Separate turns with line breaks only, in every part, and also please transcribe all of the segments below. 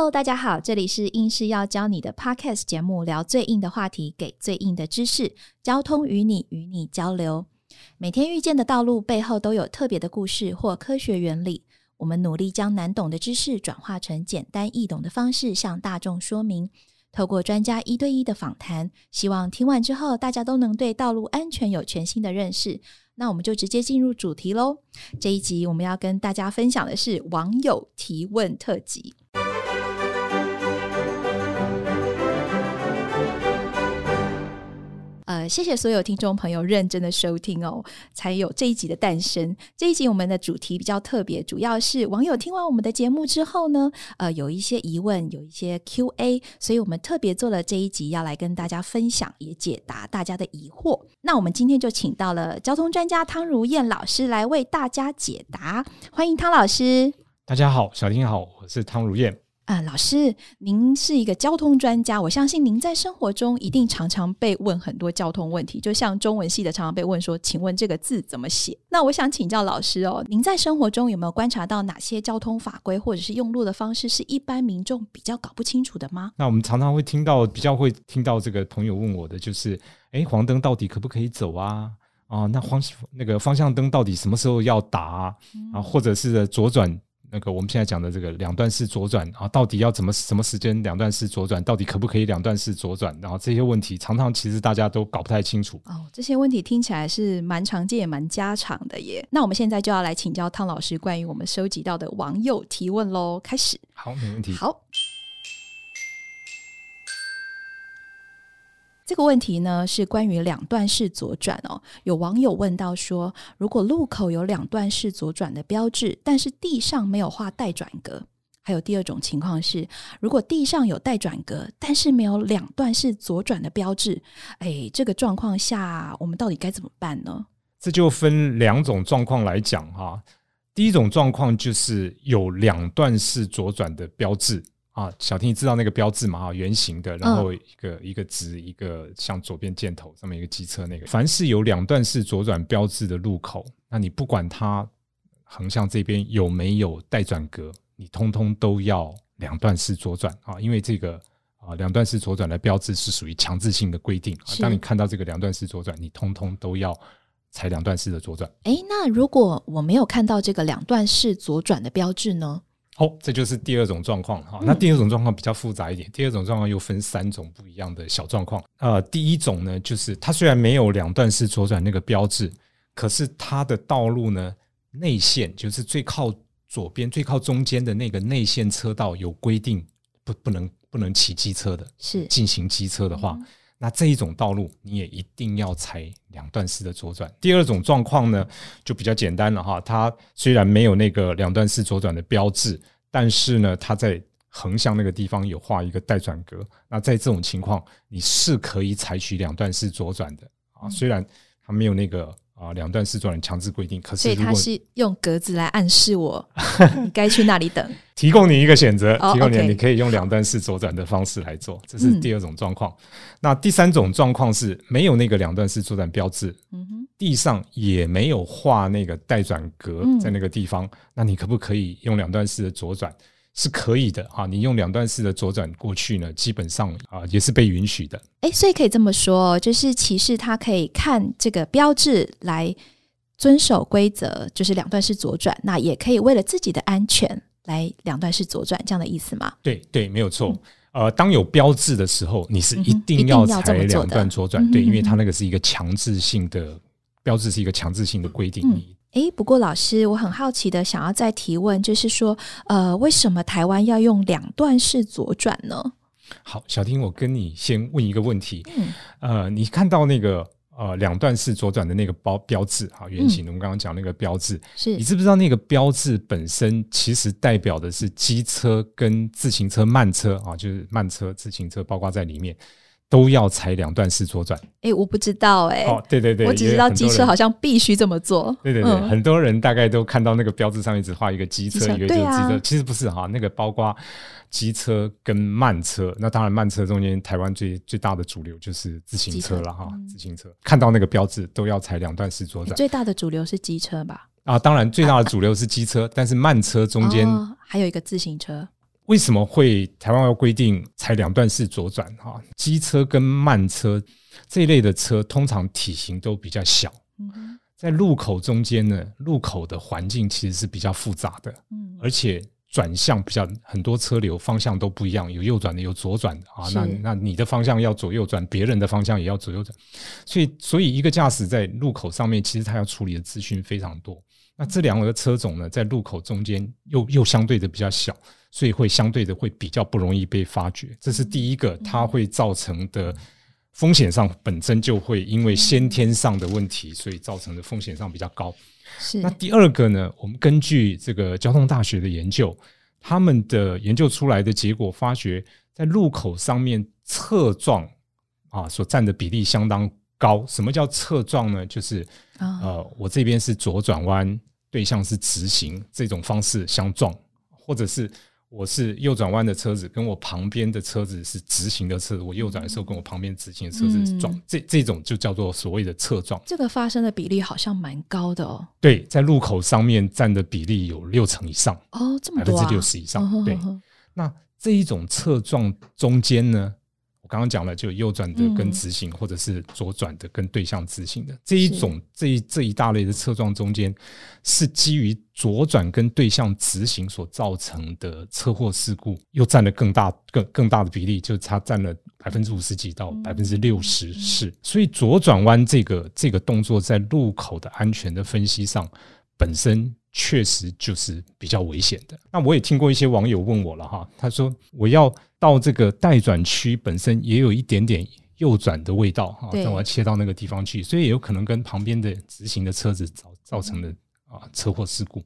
Hello，大家好，这里是硬是要教你的 Podcast 节目，聊最硬的话题，给最硬的知识，交通与你与你交流。每天遇见的道路背后都有特别的故事或科学原理，我们努力将难懂的知识转化成简单易懂的方式向大众说明。透过专家一对一的访谈，希望听完之后大家都能对道路安全有全新的认识。那我们就直接进入主题喽。这一集我们要跟大家分享的是网友提问特辑。谢谢所有听众朋友认真的收听哦，才有这一集的诞生。这一集我们的主题比较特别，主要是网友听完我们的节目之后呢，呃，有一些疑问，有一些 Q&A，所以我们特别做了这一集，要来跟大家分享，也解答大家的疑惑。那我们今天就请到了交通专家汤如燕老师来为大家解答，欢迎汤老师。
大家好，小丁好，我是汤如燕。
啊，老师，您是一个交通专家，我相信您在生活中一定常常被问很多交通问题，就像中文系的常常被问说：“请问这个字怎么写？”那我想请教老师哦，您在生活中有没有观察到哪些交通法规或者是用路的方式是一般民众比较搞不清楚的吗？
那我们常常会听到，比较会听到这个朋友问我的就是：哎，黄灯到底可不可以走啊？啊，那方那个方向灯到底什么时候要打啊？或者是左转？那个我们现在讲的这个两段式左转啊，到底要怎么什么时间两段式左转？到底可不可以两段式左转？然后这些问题常常其实大家都搞不太清楚。
哦，这些问题听起来是蛮常见也蛮家常的耶。那我们现在就要来请教汤老师关于我们收集到的网友提问喽。开始，
好，没问题。
好。这个问题呢是关于两段式左转哦。有网友问到说，如果路口有两段式左转的标志，但是地上没有画待转格；还有第二种情况是，如果地上有待转格，但是没有两段式左转的标志，哎，这个状况下我们到底该怎么办呢？
这就分两种状况来讲哈。第一种状况就是有两段式左转的标志。啊，小婷，你知道那个标志嘛？啊，圆形的，然后一个一个直，一个像左边箭头上面一个机车那个。凡是有两段式左转标志的路口，那你不管它横向这边有没有待转格，你通通都要两段式左转啊！因为这个啊，两段式左转的标志是属于强制性的规定。当你看到这个两段式左转，你通通都要踩两段式的左转。
哎，那如果我没有看到这个两段式左转的标志呢？
哦，这就是第二种状况哈。那第二种状况比较复杂一点，第二种状况又分三种不一样的小状况。呃，第一种呢，就是它虽然没有两段式左转那个标志，可是它的道路呢内线就是最靠左边、最靠中间的那个内线车道有规定，不不能不能骑机车的，
是
进行机车的话。那这一种道路，你也一定要踩两段式的左转。第二种状况呢，就比较简单了哈。它虽然没有那个两段式左转的标志，但是呢，它在横向那个地方有画一个待转格。那在这种情况，你是可以采取两段式左转的啊。虽然它没有那个。啊，两段式左转强制规定，可是
所以他是用格子来暗示我，你该去那里等，
提供你一个选择，提供你你可以用两段式左转的方式来做，这是第二种状况。那第三种状况是没有那个两段式左转标志，嗯哼，地上也没有画那个待转格在那个地方，那你可不可以用两段式的左转？是可以的啊，你用两段式的左转过去呢，基本上啊也是被允许的。
哎，所以可以这么说，就是骑士他可以看这个标志来遵守规则，就是两段式左转，那也可以为了自己的安全来两段式左转，这样的意思吗？
对对，没有错。呃，当有标志的时候，你是一定要踩两段左转，对，因为它那个是一个强制性的标志，是一个强制性的规定。
诶，不过老师，我很好奇的想要再提问，就是说，呃，为什么台湾要用两段式左转呢？
好，小丁，我跟你先问一个问题，嗯，呃，你看到那个呃两段式左转的那个标标志啊，圆形的，我们刚刚讲那个标志，
是
你知不知道那个标志本身其实代表的是机车跟自行车慢车啊，就是慢车、自行车包括在里面。都要踩两段式左转。
哎，我不知道哎。
哦，对对对，
我只知道机车好像必须这么做。
对对对，很多人大概都看到那个标志上面只画一个机车，一个就是机车。其实不是哈，那个包括机车跟慢车。那当然，慢车中间台湾最最大的主流就是自行车了哈。自行车看到那个标志都要踩两段式左转。
最大的主流是机车吧？
啊，当然最大的主流是机车，但是慢车中间
还有一个自行车。
为什么会台湾要规定才两段式左转？哈，机车跟慢车这一类的车，通常体型都比较小。在路口中间呢，路口的环境其实是比较复杂的，嗯，而且转向比较很多车流方向都不一样，有右转的，有左转的啊。那那你的方向要左右转，别人的方向也要左右转，所以所以一个驾驶在路口上面，其实他要处理的资讯非常多。那这两个车种呢，在路口中间又又相对的比较小。所以会相对的会比较不容易被发觉，这是第一个，它会造成的风险上本身就会因为先天上的问题，所以造成的风险上比较高。
是
那第二个呢？我们根据这个交通大学的研究，他们的研究出来的结果发觉，在路口上面侧撞啊所占的比例相当高。什么叫侧撞呢？就是呃，我这边是左转弯，对象是直行这种方式相撞，或者是。我是右转弯的车子，跟我旁边的车子是直行的车子。我右转的时候，跟我旁边直行的车子撞，这这种就叫做所谓的侧撞。
这个发生的比例好像蛮高的哦。
对，在路口上面占的比例有六成以上
哦，这么多，
百分之六十以上。对，那这一种侧撞中间呢？刚刚讲了，就右转的跟直行，或者是左转的跟对向直行的这一种，这一这一大类的车撞中间，是基于左转跟对向直行所造成的车祸事故，又占了更大更更大的比例，就它占了百分之五十几到百分之六十是。所以左转弯这个这个动作在路口的安全的分析上，本身。确实就是比较危险的。那我也听过一些网友问我了哈，他说我要到这个待转区本身也有一点点右转的味道哈，但我要切到那个地方去，所以也有可能跟旁边的直行的车子造造成的啊车祸事故。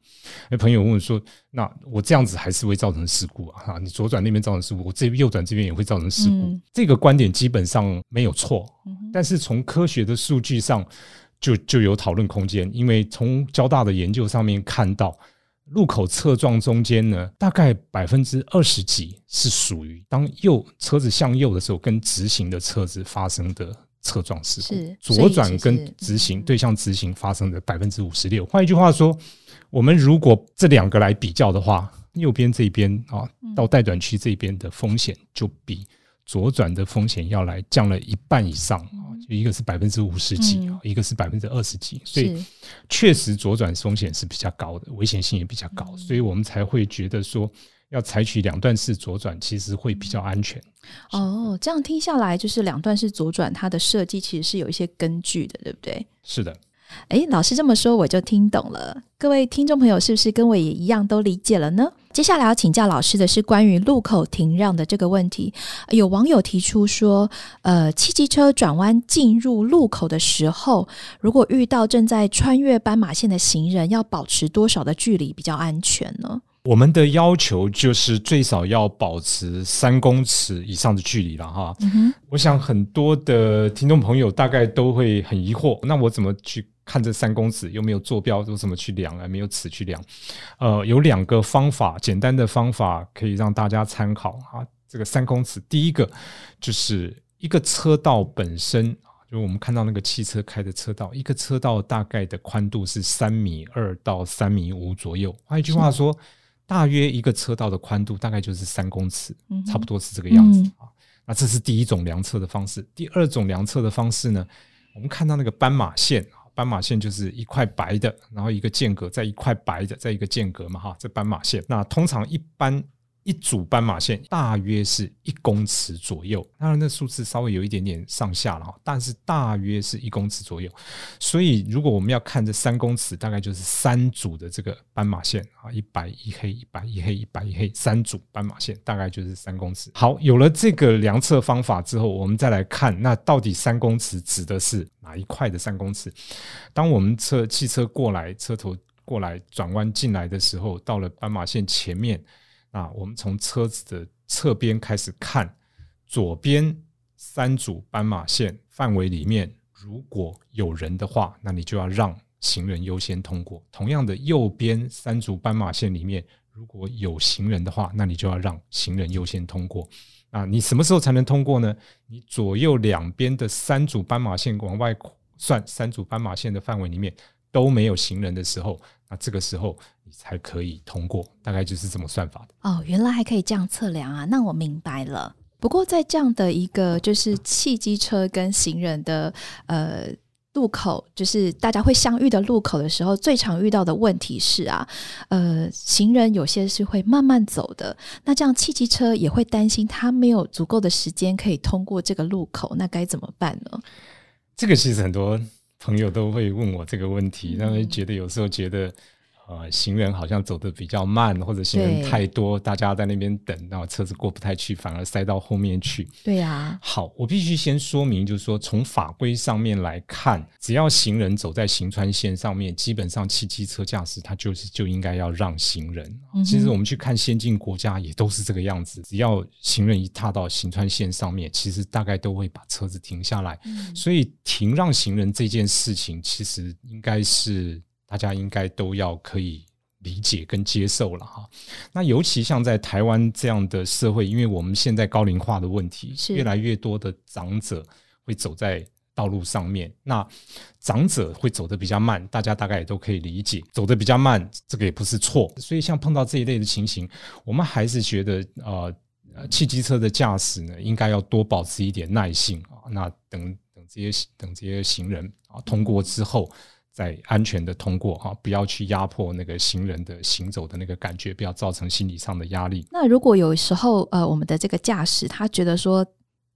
那朋友问说，那我这样子还是会造成事故啊？哈，你左转那边造成事故，我这右转这边也会造成事故。这个观点基本上没有错，但是从科学的数据上。就就有讨论空间，因为从交大的研究上面看到，路口侧撞中间呢，大概百分之二十几是属于当右车子向右的时候，跟直行的车子发生的侧撞事故；左转跟直行对向直行发生的百分之五十六。换一句话说，我们如果这两个来比较的话，右边这边啊，到待转区这边的风险就比。左转的风险要来降了一半以上一个是百分之五十几啊，一个是百分之二十几，所以确实左转风险是比较高的，危险性也比较高，所以我们才会觉得说要采取两段式左转，其实会比较安全。
哦，这样听下来，就是两段式左转它的设计其实是有一些根据的，对不对？
是的。
哎，老师这么说我就听懂了。各位听众朋友，是不是跟我也一样都理解了呢？接下来要请教老师的是关于路口停让的这个问题。有网友提出说，呃，汽机车转弯进入路口的时候，如果遇到正在穿越斑马线的行人，要保持多少的距离比较安全呢？
我们的要求就是最少要保持三公尺以上的距离了哈。我想很多的听众朋友大概都会很疑惑，那我怎么去？看这三公尺又没有坐标，用什么去量啊？没有尺去量。呃，有两个方法，简单的方法可以让大家参考啊。这个三公尺，第一个就是一个车道本身啊，就我们看到那个汽车开的车道，一个车道大概的宽度是三米二到三米五左右。换一句话说，大约一个车道的宽度大概就是三公尺，差不多是这个样子啊。那这是第一种量测的方式。第二种量测的方式呢，我们看到那个斑马线啊。斑马线就是一块白的，然后一个间隔，在一块白的，在一个间隔嘛，哈，这斑马线。那通常一般。一组斑马线大约是一公尺左右，当然那数字稍微有一点点上下了，但是大约是一公尺左右。所以如果我们要看这三公尺，大概就是三组的这个斑马线啊，一白一黑，一白一黑，一白一黑，三组斑马线大概就是三公尺。好，有了这个量测方法之后，我们再来看，那到底三公尺指的是哪一块的三公尺？当我们车汽车过来，车头过来转弯进来的时候，到了斑马线前面。那我们从车子的侧边开始看，左边三组斑马线范围里面，如果有人的话，那你就要让行人优先通过。同样的，右边三组斑马线里面，如果有行人的话，那你就要让行人优先通过。啊，你什么时候才能通过呢？你左右两边的三组斑马线往外算，三组斑马线的范围里面都没有行人的时候。那这个时候你才可以通过，大概就是这么算法的。
哦，原来还可以这样测量啊！那我明白了。不过在这样的一个就是汽机车跟行人的呃路口，就是大家会相遇的路口的时候，最常遇到的问题是啊，呃，行人有些是会慢慢走的，那这样汽机车也会担心他没有足够的时间可以通过这个路口，那该怎么办呢？
这个其实很多朋友都会问我这个问题，让人觉得有时候觉得。呃，行人好像走的比较慢，或者行人太多，大家在那边等，然后车子过不太去，反而塞到后面去。
对呀。
好，我必须先说明，就是说从法规上面来看，只要行人走在行穿线上面，基本上汽机车驾驶他就是就应该要让行人。其实我们去看先进国家也都是这个样子，只要行人一踏到行穿线上面，其实大概都会把车子停下来。所以停让行人这件事情，其实应该是。大家应该都要可以理解跟接受了哈。那尤其像在台湾这样的社会，因为我们现在高龄化的问题，越来越多的长者会走在道路上面。那长者会走得比较慢，大家大概也都可以理解，走得比较慢，这个也不是错。所以像碰到这一类的情形，我们还是觉得呃，汽机车的驾驶呢，应该要多保持一点耐性啊。那等等这些等这些行人啊通过之后。在安全的通过哈，不要去压迫那个行人的行走的那个感觉，不要造成心理上的压力。
那如果有时候呃，我们的这个驾驶他觉得说。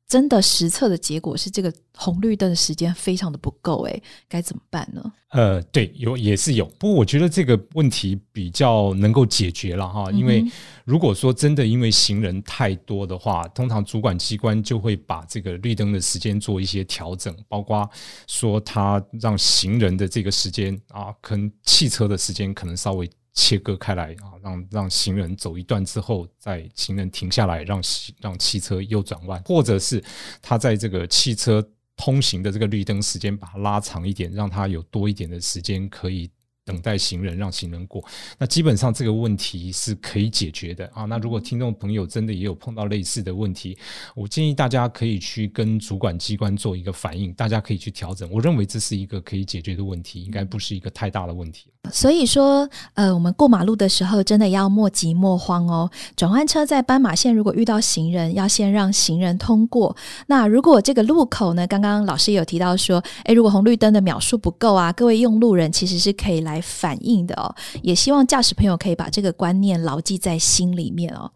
真的实测的结果是这个红绿灯的时间非常的不够，哎，该怎么办呢？
呃，对，有也是有，不过我觉得这个问题比较能够解决了哈，因为如果说真的因为行人太多的话，通常主管机关就会把这个绿灯的时间做一些调整，包括说他让行人的这个时间啊，跟汽车的时间可能稍微。切割开来啊，让让行人走一段之后，再行人停下来，让让汽车右转弯，或者是他在这个汽车通行的这个绿灯时间把它拉长一点，让它有多一点的时间可以。等待行人，让行人过，那基本上这个问题是可以解决的啊。那如果听众朋友真的也有碰到类似的问题，我建议大家可以去跟主管机关做一个反应，大家可以去调整。我认为这是一个可以解决的问题，应该不是一个太大的问题。
所以说，呃，我们过马路的时候真的要莫急莫慌哦。转弯车在斑马线如果遇到行人，要先让行人通过。那如果这个路口呢，刚刚老师有提到说，诶，如果红绿灯的秒数不够啊，各位用路人其实是可以来反应的哦，也希望驾驶朋友可以把这个观念牢记在心里面哦。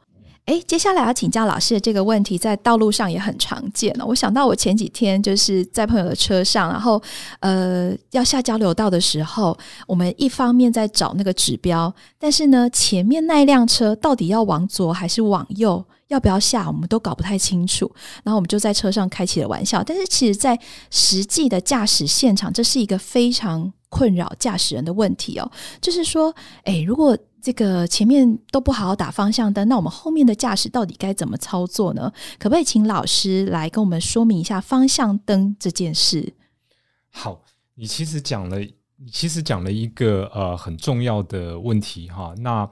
诶，接下来要请教老师的这个问题，在道路上也很常见哦。我想到我前几天就是在朋友的车上，然后呃要下交流道的时候，我们一方面在找那个指标，但是呢，前面那辆车到底要往左还是往右？要不要下，我们都搞不太清楚。然后我们就在车上开起了玩笑。但是其实，在实际的驾驶现场，这是一个非常困扰驾驶人的问题哦。就是说，诶，如果这个前面都不好好打方向灯，那我们后面的驾驶到底该怎么操作呢？可不可以请老师来跟我们说明一下方向灯这件事？
好，你其实讲了，你其实讲了一个呃很重要的问题哈。那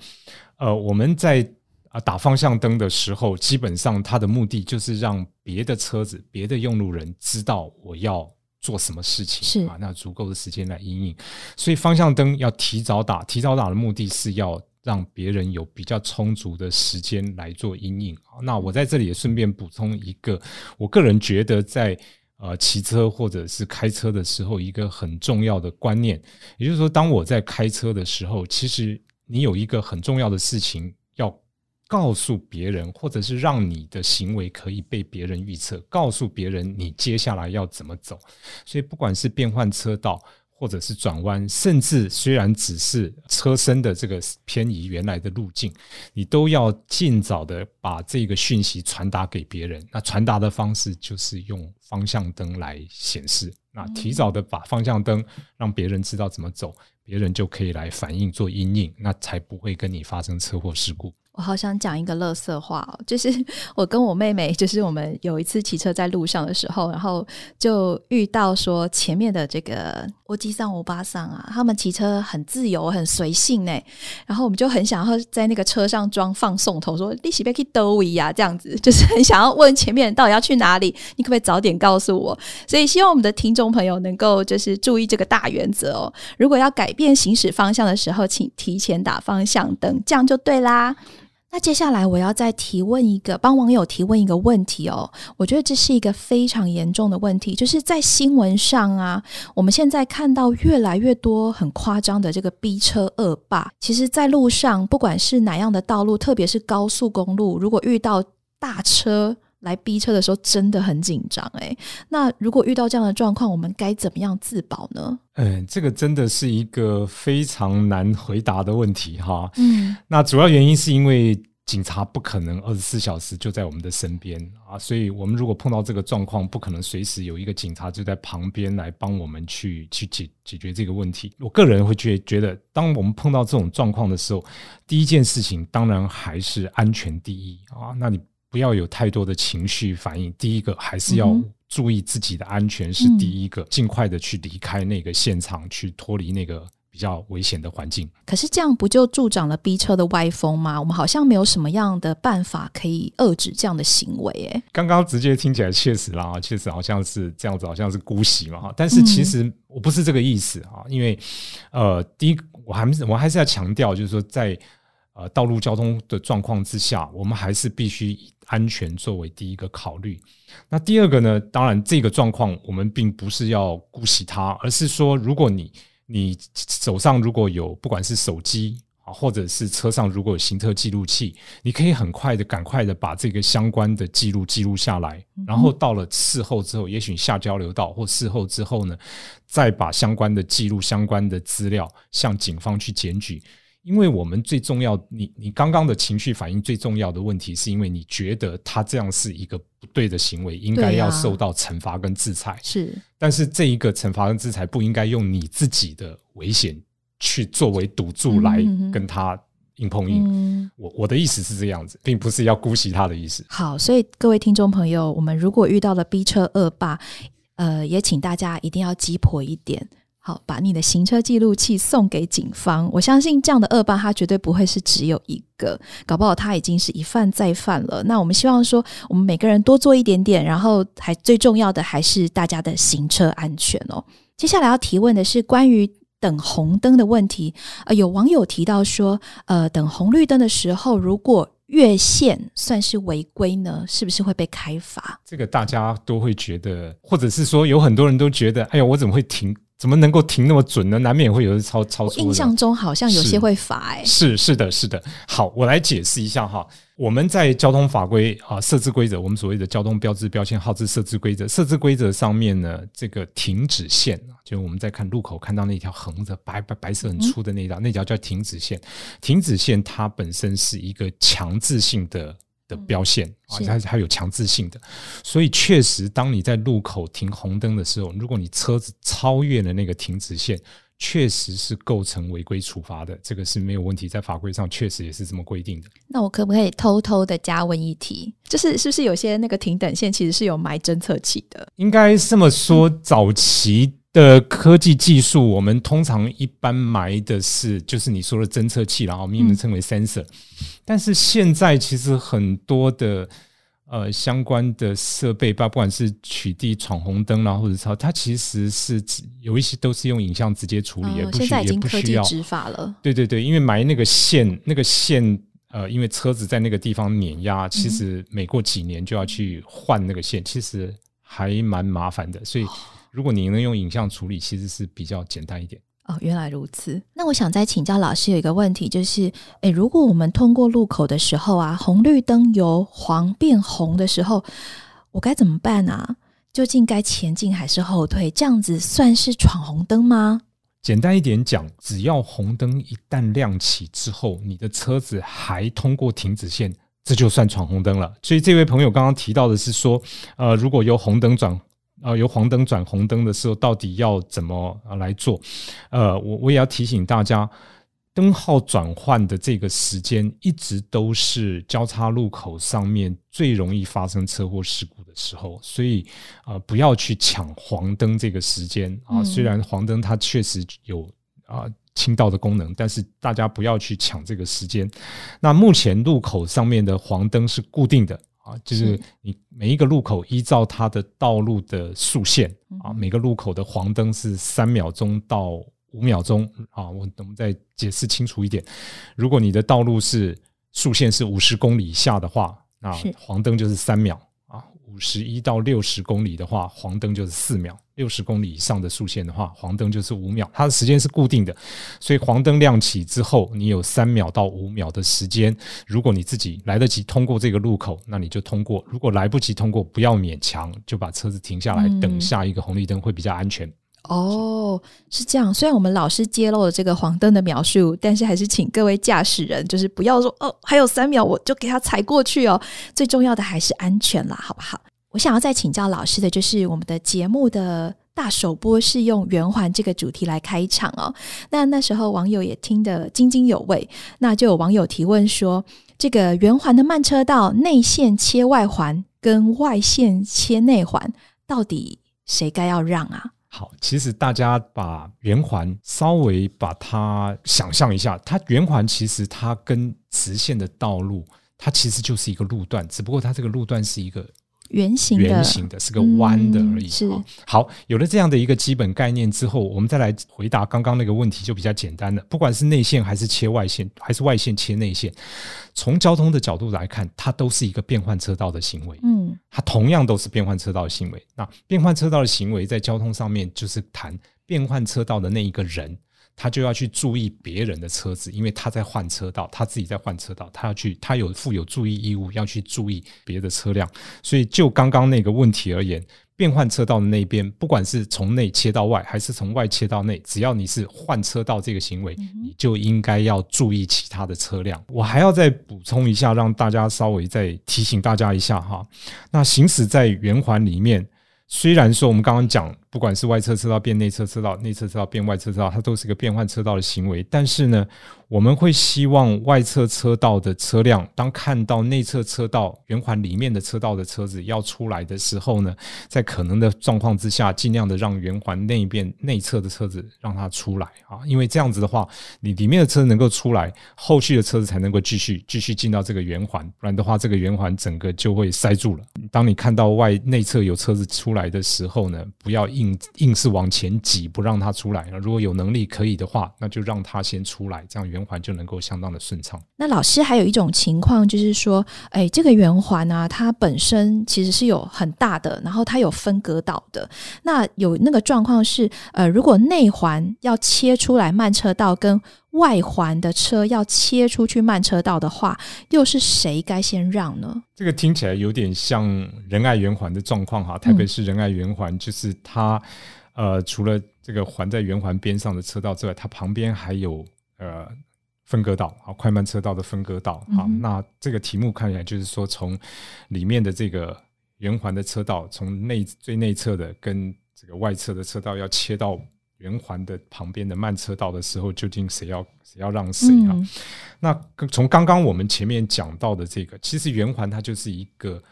呃，我们在。啊，打方向灯的时候，基本上它的目的就是让别的车子、别的用路人知道我要做什么事情，
是
啊，那足够的时间来阴影。所以方向灯要提早打，提早打的目的是要让别人有比较充足的时间来做阴影。那我在这里也顺便补充一个，我个人觉得在呃骑车或者是开车的时候，一个很重要的观念，也就是说，当我在开车的时候，其实你有一个很重要的事情要。告诉别人，或者是让你的行为可以被别人预测，告诉别人你接下来要怎么走。所以，不管是变换车道，或者是转弯，甚至虽然只是车身的这个偏移原来的路径，你都要尽早的把这个讯息传达给别人。那传达的方式就是用方向灯来显示。那提早的把方向灯让别人知道怎么走，别人就可以来反应做阴影，那才不会跟你发生车祸事故。
我好想讲一个乐色话哦，就是 我跟我妹妹，就是我们有一次骑车在路上的时候，然后就遇到说前面的这个欧基上、欧巴桑啊，他们骑车很自由、很随性呢。然后我们就很想要在那个车上装放送头，说利息贝克都维呀，这样子就是很想要问前面到底要去哪里，你可不可以早点告诉我？所以希望我们的听众朋友能够就是注意这个大原则哦。如果要改变行驶方向的时候，请提前打方向灯，这样就对啦。那接下来我要再提问一个，帮网友提问一个问题哦。我觉得这是一个非常严重的问题，就是在新闻上啊，我们现在看到越来越多很夸张的这个逼车恶霸。其实，在路上不管是哪样的道路，特别是高速公路，如果遇到大车来逼车的时候，真的很紧张诶。那如果遇到这样的状况，我们该怎么样自保呢？
嗯，这个真的是一个非常难回答的问题哈。嗯，那主要原因是因为警察不可能二十四小时就在我们的身边啊，所以我们如果碰到这个状况，不可能随时有一个警察就在旁边来帮我们去去解解决这个问题。我个人会觉觉得，当我们碰到这种状况的时候，第一件事情当然还是安全第一啊。那你不要有太多的情绪反应，第一个还是要。注意自己的安全是第一个，尽快的去离开那个现场，去脱离那个比较危险的环境。
可是这样不就助长了逼车的歪风吗？我们好像没有什么样的办法可以遏制这样的行为。哎，
刚刚直接听起来确实啦，确实好像是这样子，好像是姑息嘛哈。但是其实我不是这个意思啊，因为呃，第一，我还是我还是要强调，就是说在。呃，道路交通的状况之下，我们还是必须以安全作为第一个考虑。那第二个呢？当然，这个状况我们并不是要姑息它，而是说，如果你你手上如果有不管是手机啊，或者是车上如果有行车记录器，你可以很快的、赶快的把这个相关的记录记录下来，然后到了事后之后，也许下交流道或事后之后呢，再把相关的记录、相关的资料向警方去检举。因为我们最重要，你你刚刚的情绪反应最重要的问题，是因为你觉得他这样是一个不对的行为，应该要受到惩罚跟制裁。
是，
但是这一个惩罚跟制裁不应该用你自己的危险去作为赌注来跟他硬碰硬。我我的意思是这样子，并不是要姑息他的意思。
好，所以各位听众朋友，我们如果遇到了逼车恶霸，呃，也请大家一定要鸡婆一点。好，把你的行车记录器送给警方。我相信这样的恶霸，他绝对不会是只有一个，搞不好他已经是一犯再犯了。那我们希望说，我们每个人多做一点点，然后还最重要的还是大家的行车安全哦。接下来要提问的是关于等红灯的问题。呃，有网友提到说，呃，等红绿灯的时候，如果越线算是违规呢？是不是会被开罚？
这个大家都会觉得，或者是说有很多人都觉得，哎呀，我怎么会停？怎么能够停那么准呢？难免会有人超超出。
印象中好像有些会罚哎。
是是的是的。好，我来解释一下哈。我们在交通法规啊设置规则，我们所谓的交通标志标签号志设置规则，设置规则上面呢，这个停止线啊，就我们在看路口看到那条横着白白白色很粗的那条，那条叫停止线。停止线它本身是一个强制性的。的标线啊，它它有强制性的，所以确实，当你在路口停红灯的时候，如果你车子超越了那个停止线，确实是构成违规处罚的，这个是没有问题，在法规上确实也是这么规定的。
那我可不可以偷偷的加问一题，就是是不是有些那个停等线其实是有埋侦测器的？
应该这么说，早期。的科技技术，我们通常一般埋的是就是你说的侦测器，然后英文称为 sensor。但是现在其实很多的呃相关的设备，不管是取缔闯红灯啦，或者超，它其实是有一些都是用影像直接处理，也不需也不需要
执法了。
对对对，因为埋那个线，那个线呃，因为车子在那个地方碾压，其实每过几年就要去换那个线，其实还蛮麻烦的，所以。如果你能用影像处理，其实是比较简单一点。
哦，原来如此。那我想再请教老师有一个问题，就是，诶，如果我们通过路口的时候啊，红绿灯由黄变红的时候，我该怎么办啊？究竟该前进还是后退？这样子算是闯红灯吗？
简单一点讲，只要红灯一旦亮起之后，你的车子还通过停止线，这就算闯红灯了。所以这位朋友刚刚提到的是说，呃，如果由红灯转呃，由黄灯转红灯的时候，到底要怎么来做？呃，我我也要提醒大家，灯号转换的这个时间，一直都是交叉路口上面最容易发生车祸事故的时候，所以呃，不要去抢黄灯这个时间啊。虽然黄灯它确实有啊清道的功能，但是大家不要去抢这个时间。那目前路口上面的黄灯是固定的啊，就是你每一个路口依照它的道路的速线啊，每个路口的黄灯是三秒钟到。五秒钟啊，我我们再解释清楚一点。如果你的道路是速线是五十公里以下的话，那黄灯就是三秒啊；五十一到六十公里的话，黄灯就是四秒；六十公里以上的速线的话，黄灯就是五秒。它的时间是固定的，所以黄灯亮起之后，你有三秒到五秒的时间。如果你自己来得及通过这个路口，那你就通过；如果来不及通过，不要勉强，就把车子停下来等下一个红绿灯会比较安全。
哦，是这样。虽然我们老师揭露了这个黄灯的描述，但是还是请各位驾驶人，就是不要说哦，还有三秒我就给他踩过去哦。最重要的还是安全啦，好不好？我想要再请教老师的就是，我们的节目的大首播是用圆环这个主题来开场哦。那那时候网友也听得津津有味，那就有网友提问说，这个圆环的慢车道内线切外环跟外线切内环，到底谁该要让啊？
好，其实大家把圆环稍微把它想象一下，它圆环其实它跟直线的道路，它其实就是一个路段，只不过它这个路段是一个。
圆形的
圆形的是个弯的而已。是好，有了这样的一个基本概念之后，我们再来回答刚刚那个问题就比较简单了。不管是内线还是切外线，还是外线切内线，从交通的角度来看，它都是一个变换车道的行为。嗯，它同样都是变换车道的行为。那变换车道的行为在交通上面，就是谈变换车道的那一个人。他就要去注意别人的车子，因为他在换车道，他自己在换车道，他要去，他有负有注意义务，要去注意别的车辆。所以就刚刚那个问题而言，变换车道的那边，不管是从内切到外，还是从外切到内，只要你是换车道这个行为，你就应该要注意其他的车辆。我还要再补充一下，让大家稍微再提醒大家一下哈。那行驶在圆环里面，虽然说我们刚刚讲。不管是外侧车道变内侧车道，内侧车道变外侧车道，它都是一个变换车道的行为。但是呢，我们会希望外侧车道的车辆，当看到内侧车道圆环里面的车道的车子要出来的时候呢，在可能的状况之下，尽量的让圆环内边内侧的车子让它出来啊，因为这样子的话，你里面的车能够出来，后续的车子才能够继续继续进到这个圆环，不然的话，这个圆环整个就会塞住了。当你看到外内侧有车子出来的时候呢，不要。硬硬是往前挤，不让它出来。如果有能力可以的话，那就让它先出来，这样圆环就能够相当的顺畅。
那老师还有一种情况，就是说，哎，这个圆环呢，它本身其实是有很大的，然后它有分隔岛的。那有那个状况是，呃，如果内环要切出来慢车道跟。外环的车要切出去慢车道的话，又是谁该先让呢？
这个听起来有点像仁爱圆环的状况哈。台北市仁爱圆环就是它，呃，除了这个环在圆环边上的车道之外，它旁边还有呃分割道啊，快慢车道的分割道啊。那这个题目看起来就是说，从里面的这个圆环的车道，从内最内侧的跟这个外侧的车道要切到。圆环的旁边的慢车道的时候，究竟谁要谁要让谁啊？那从刚刚我们前面讲到的这个，其实圆环它就是一个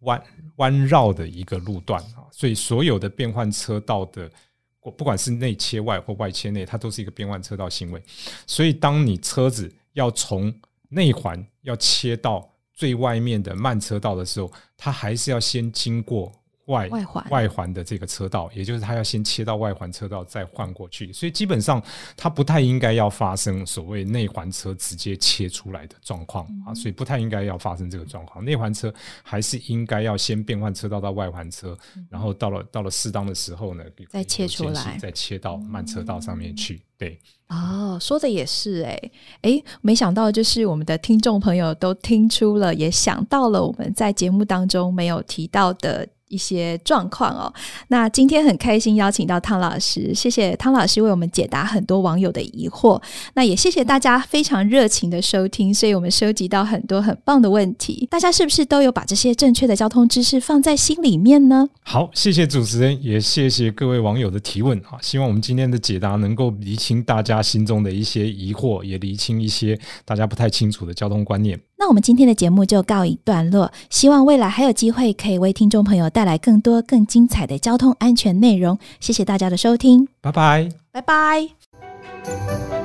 弯弯绕的一个路段啊，所以所有的变换车道的，不管是内切外或外切内，它都是一个变换车道行为。所以当你车子要从内环要切到最外面的慢车道的时候，它还是要先经过。外
外环。
外环的这个车道，也就是它要先切到外环车道，再换过去，所以基本上它不太应该要发生所谓内环车直接切出来的状况啊，所以不太应该要发生这个状况。内环车还是应该要先变换车道到外环车，然后到了到了适当的时候呢，
再切出来，
再切到慢车道上面去。对，
哦，说的也是，哎。哎，没想到就是我们的听众朋友都听出了，也想到了我们在节目当中没有提到的。一些状况哦。那今天很开心邀请到汤老师，谢谢汤老师为我们解答很多网友的疑惑。那也谢谢大家非常热情的收听，所以我们收集到很多很棒的问题。大家是不是都有把这些正确的交通知识放在心里面呢？
好，谢谢主持人，也谢谢各位网友的提问啊！希望我们今天的解答能够厘清大家心中的一些疑惑，也厘清一些大家不太清楚的交通观念。
那我们今天的节目就告一段落，希望未来还有机会可以为听众朋友带来更多更精彩的交通安全内容。谢谢大家的收听，
拜拜，
拜拜。